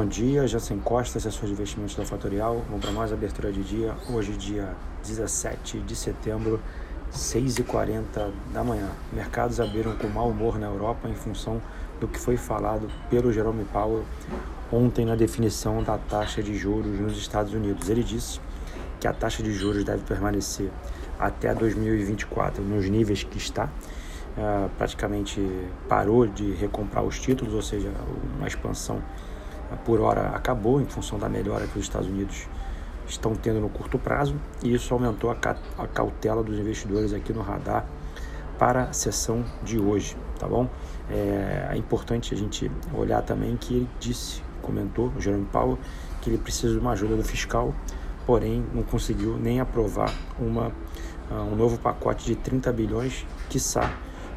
Bom dia, Jansen Costa, assessor de investimentos da Fatorial. Vamos para mais abertura de dia. Hoje, dia 17 de setembro, 6h40 da manhã. Mercados abriram com mau humor na Europa em função do que foi falado pelo Jerome Powell ontem na definição da taxa de juros nos Estados Unidos. Ele disse que a taxa de juros deve permanecer até 2024 nos níveis que está. Uh, praticamente parou de recomprar os títulos, ou seja, uma expansão por hora acabou em função da melhora que os Estados Unidos estão tendo no curto prazo e isso aumentou a, cautela dos investidores aqui no radar para a sessão de hoje, tá bom? É, é, importante a gente olhar também que ele disse, comentou, o Jerome Powell, que ele precisa de uma ajuda do fiscal, porém não conseguiu nem aprovar uma, uh, um novo pacote de 30 bilhões, quiçá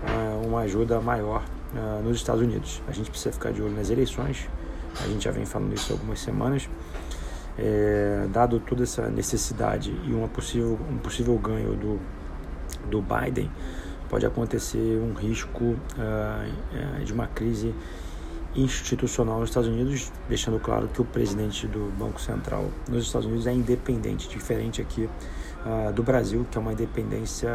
uh, uma ajuda maior uh, nos Estados Unidos. A gente precisa ficar de olho nas eleições, a gente já vem falando isso há algumas semanas. É, dado toda essa necessidade e uma possível, um possível ganho do, do Biden, pode acontecer um risco uh, de uma crise institucional nos Estados Unidos, deixando claro que o presidente do Banco Central nos Estados Unidos é independente, diferente aqui uh, do Brasil, que é uma independência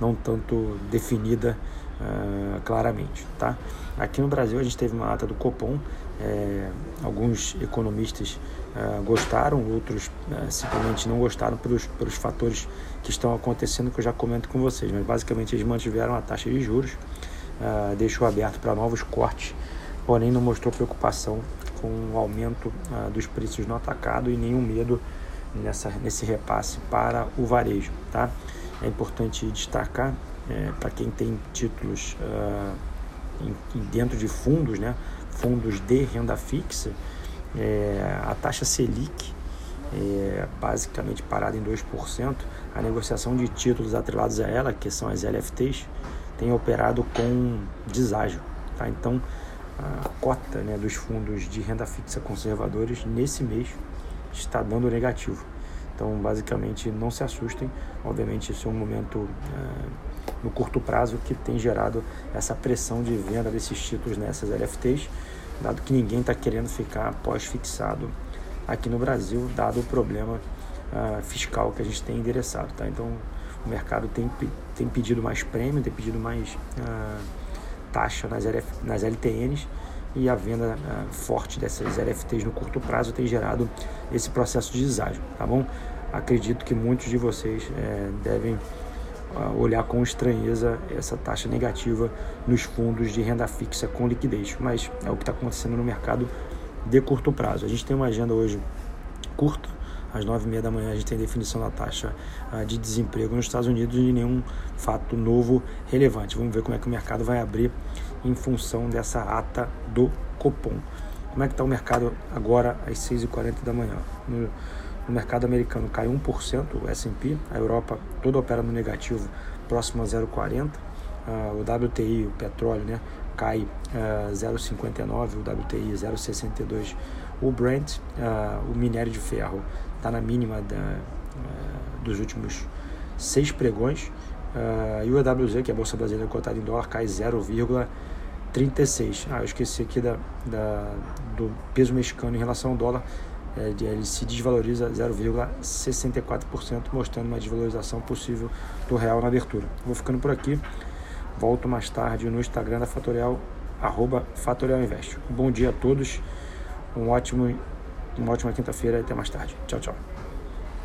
não tanto definida uh, claramente. Tá? Aqui no Brasil a gente teve uma ata do Copom, é, alguns economistas uh, gostaram, outros uh, simplesmente não gostaram pelos, pelos fatores que estão acontecendo que eu já comento com vocês, mas basicamente eles mantiveram a taxa de juros, deixou aberto para novos cortes, porém não mostrou preocupação com o aumento dos preços no atacado e nenhum medo nessa, nesse repasse para o varejo. Tá? É importante destacar é, para quem tem títulos uh, em, dentro de fundos, né, fundos de renda fixa, é, a taxa Selic é basicamente parada em 2%. A negociação de títulos atrelados a ela, que são as LFTs, tem operado com deságio. Tá? Então, a cota né, dos fundos de renda fixa conservadores nesse mês está dando negativo. Então, basicamente, não se assustem. Obviamente, esse é um momento é, no curto prazo que tem gerado essa pressão de venda desses títulos nessas LFTs, dado que ninguém está querendo ficar pós-fixado aqui no Brasil, dado o problema uh, fiscal que a gente tem endereçado. Tá? Então, o mercado tem, tem pedido mais prêmio, tem pedido mais uh, taxa nas, LF, nas LTNs e a venda uh, forte dessas LFTs no curto prazo tem gerado esse processo de deságio, tá bom? Acredito que muitos de vocês é, devem uh, olhar com estranheza essa taxa negativa nos fundos de renda fixa com liquidez, mas é o que está acontecendo no mercado de curto prazo. A gente tem uma agenda hoje curta, às nove e meia da manhã a gente tem definição da taxa uh, de desemprego nos Estados Unidos e nenhum fato novo relevante. Vamos ver como é que o mercado vai abrir em função dessa ata do Copom. Como é que está o mercado agora às 6h40 da manhã? No, no mercado americano cai 1%, o S&P, a Europa toda opera no negativo, próximo a 0,40%, uh, ah, o WTI, o petróleo, né, cai uh, 0,59, o WTI 0,62, o Brent, uh, o minério de ferro, está na mínima da, uh, dos últimos seis pregões, Uh, e o EWZ, que é a Bolsa Brasileira cotada em dólar, cai 0,36. Ah, eu esqueci aqui da, da, do peso mexicano em relação ao dólar. É, ele se desvaloriza 0,64%, mostrando uma desvalorização possível do real na abertura. Vou ficando por aqui. Volto mais tarde no Instagram da Fatorial, arroba Fatorial Invest. Bom dia a todos. Um ótimo, uma ótima quinta-feira e até mais tarde. Tchau, tchau.